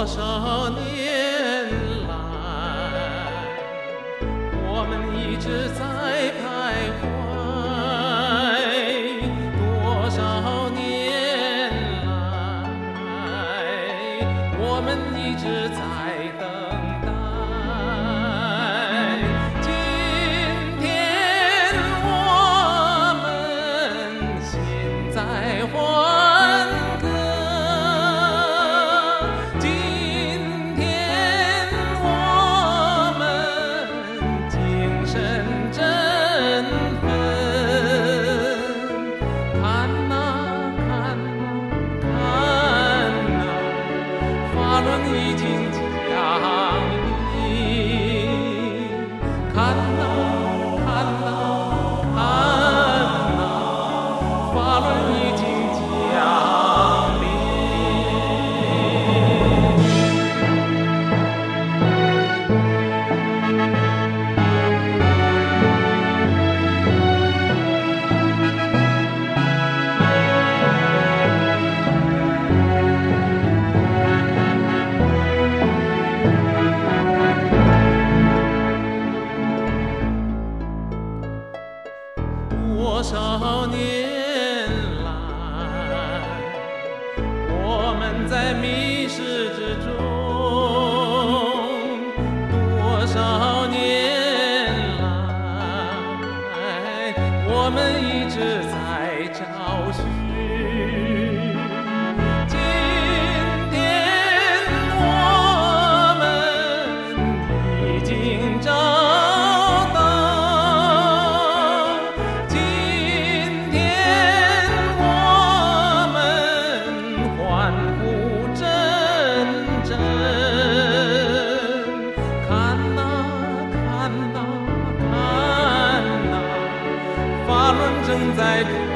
多少年来我们一直在心相印看多少年来我们在迷失之中多少年来我们一直在。在。